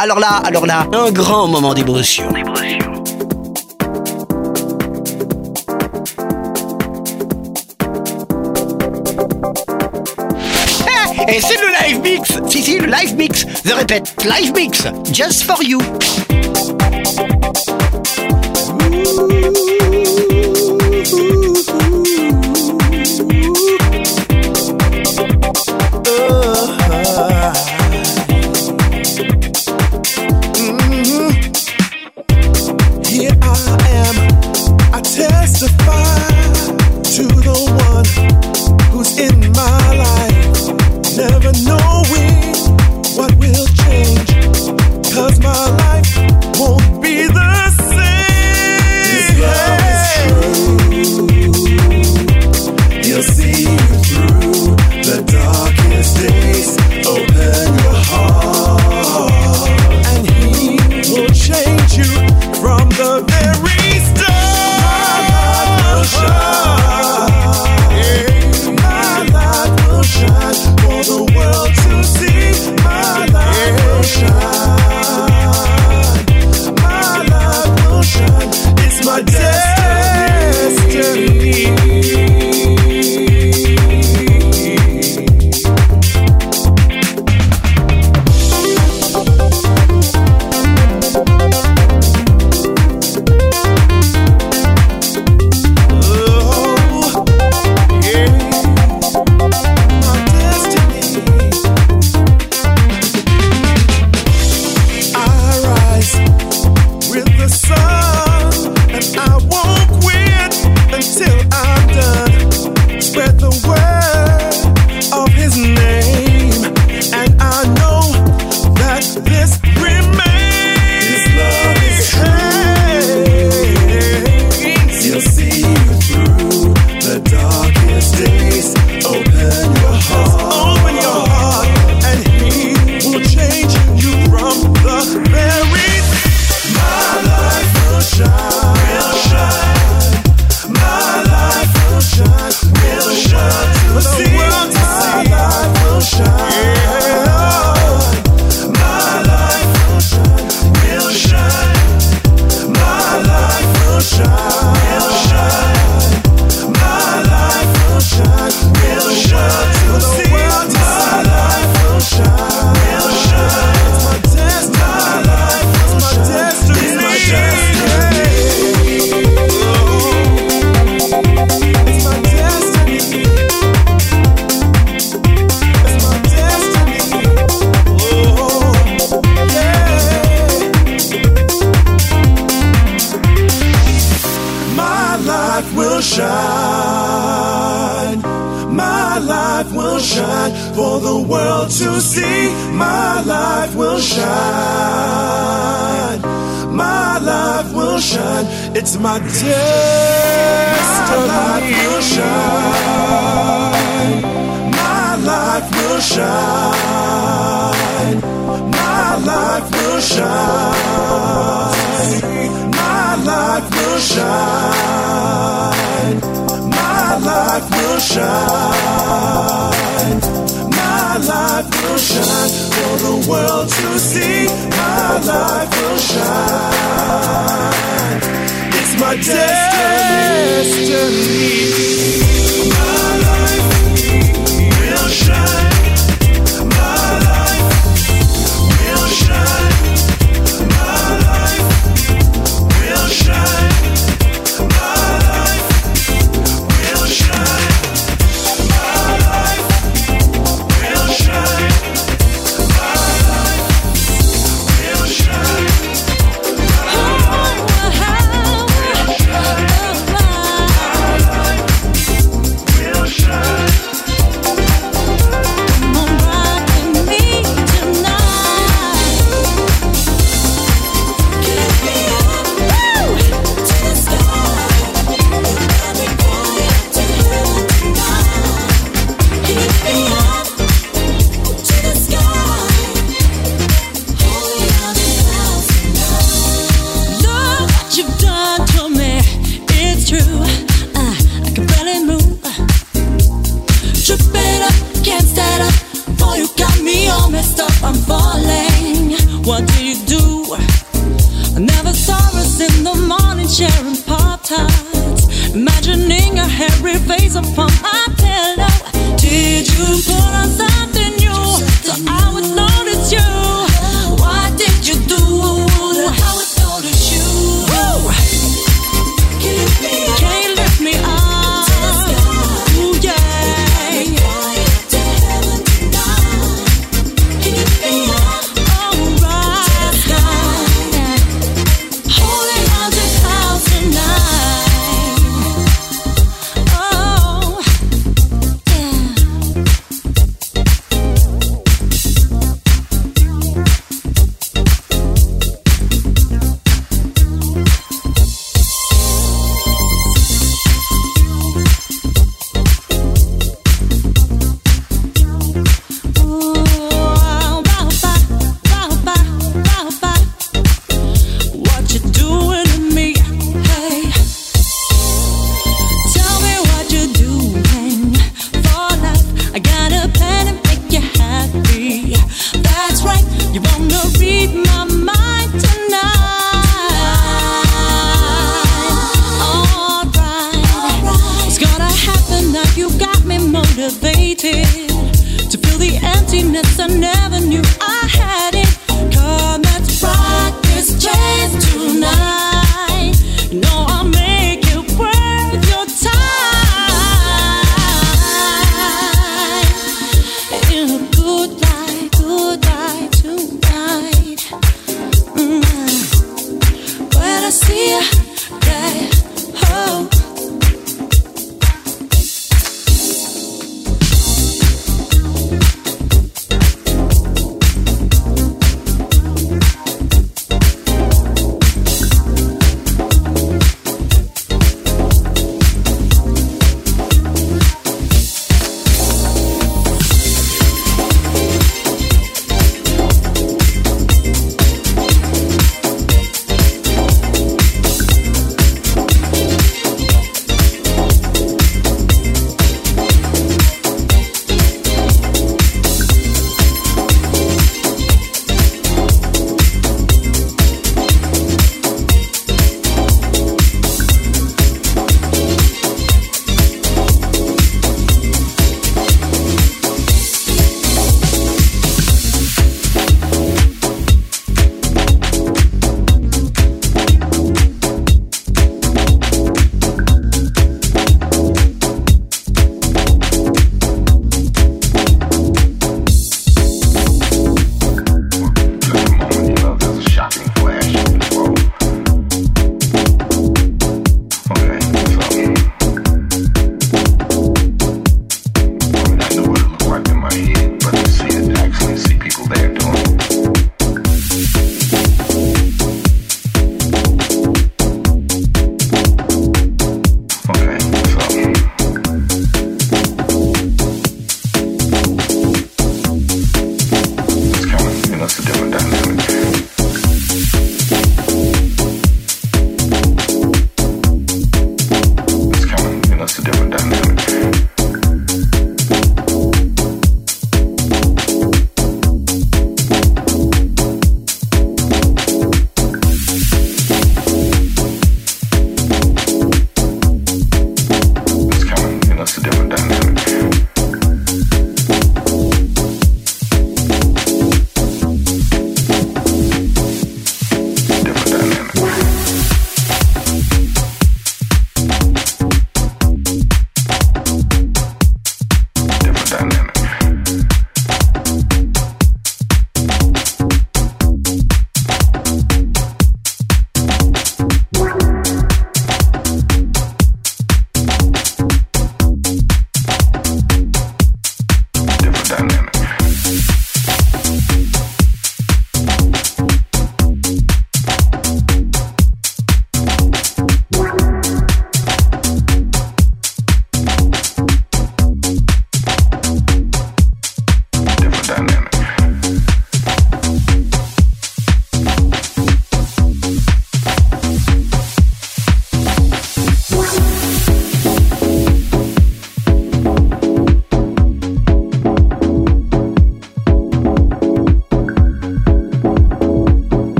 Alors là, alors là, un grand moment d'émotion. Et eh, c'est le live mix. Si, si, le live mix. Je répète, live mix. Just for you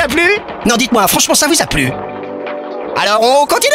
a plu? Non, dites-moi, franchement, ça vous a plu? Alors, on continue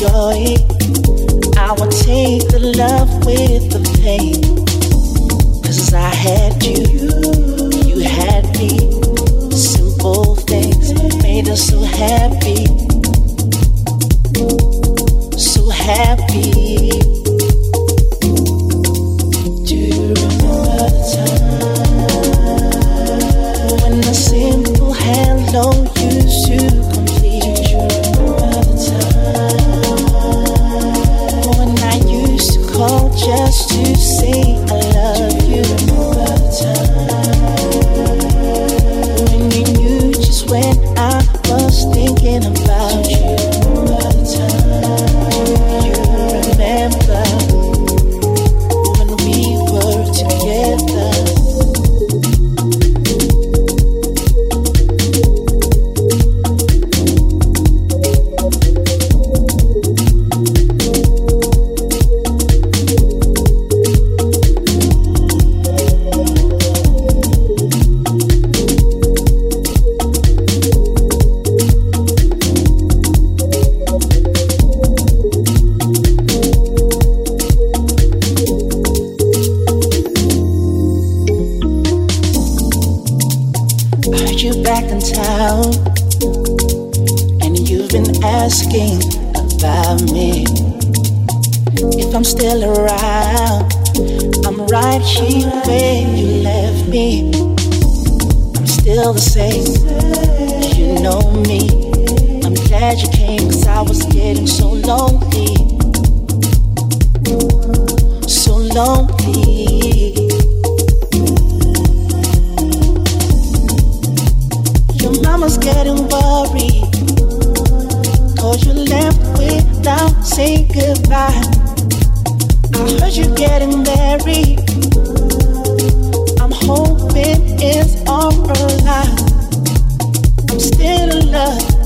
joy. I will take the love with I heard you getting married. I'm hoping it's all a lie. I'm still in love.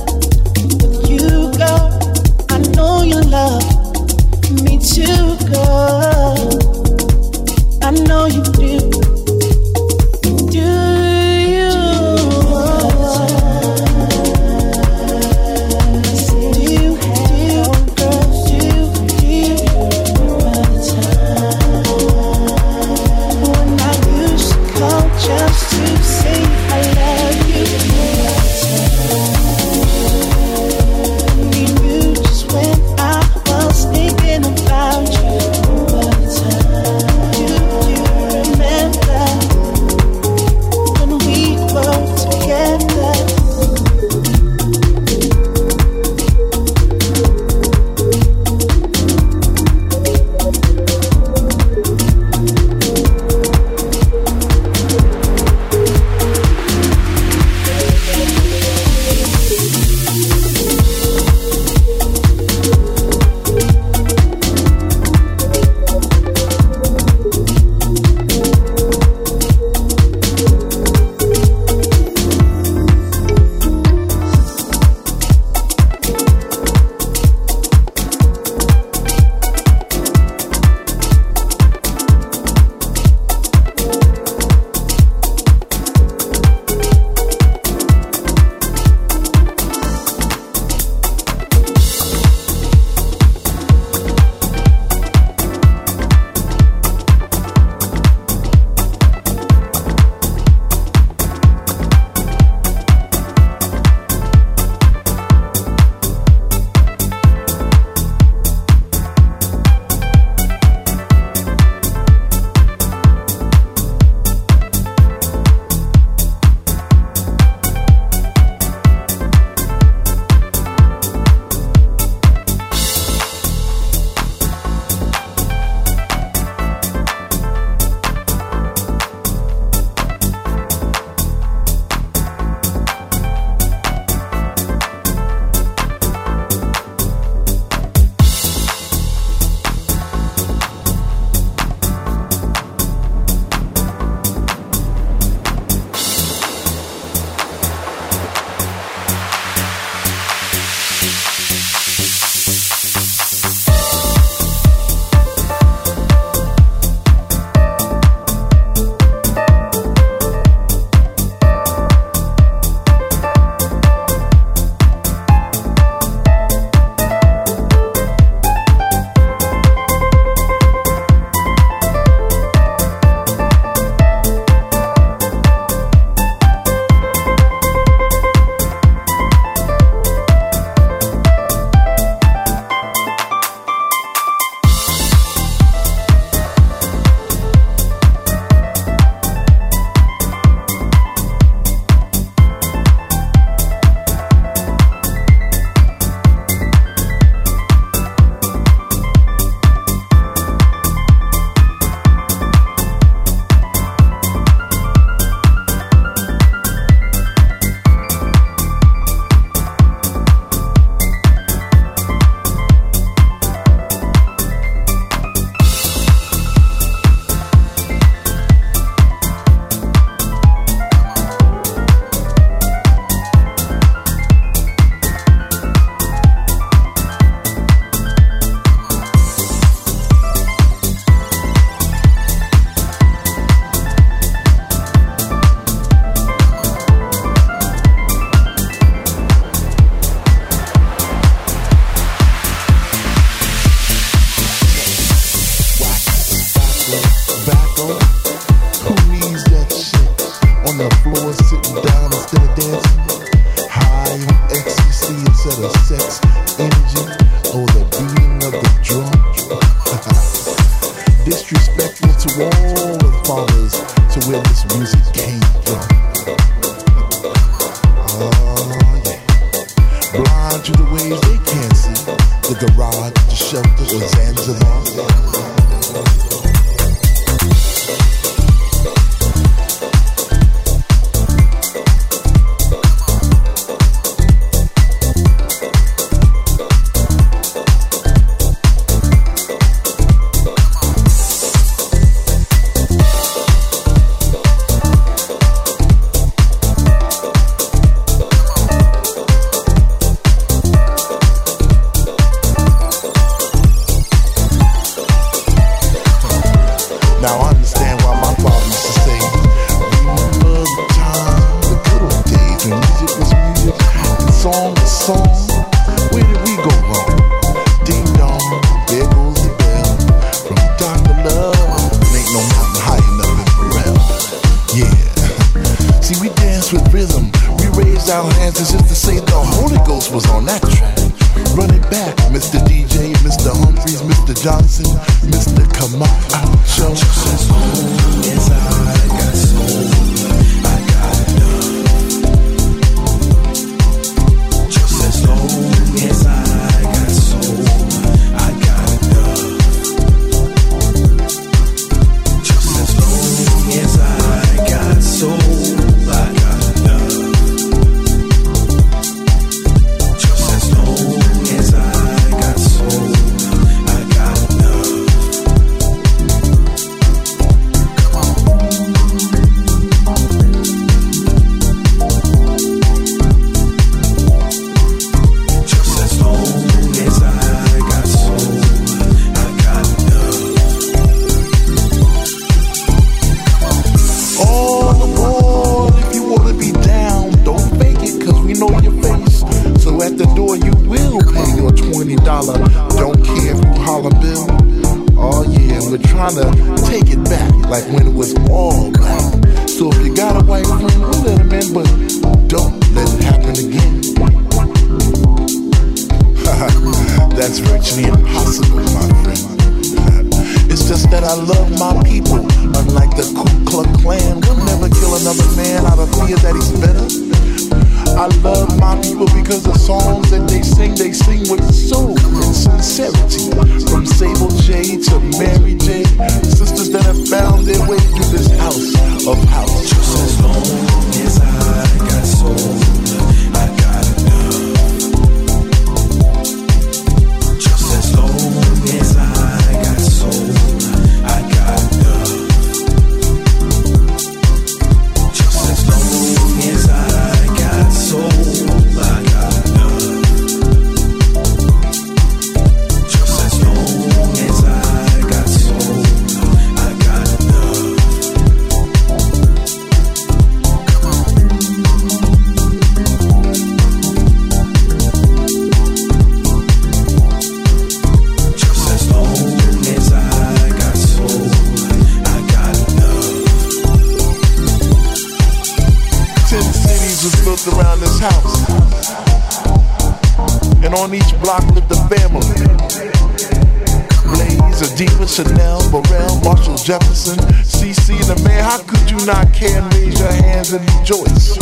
Jefferson, CC the man, how could you not care and raise your hands and rejoice?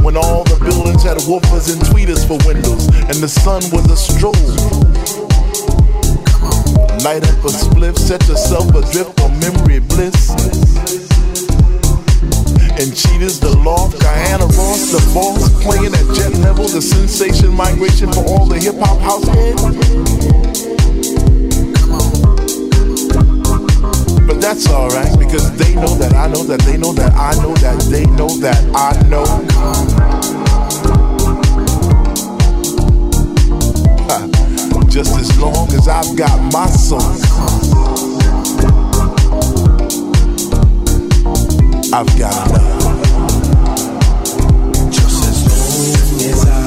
When all the buildings had woofers and tweeters for windows, and the sun was a strobe. Light up a spliff, set yourself adrift on memory bliss and cheaters, the loft, Diana Ross, the boss, playing at jet level, the sensation migration for all the hip hop house heads. But that's alright because they know that I know that they know that I know that they know that I know. Just as long as I've got my soul, I've got enough. Just as long as I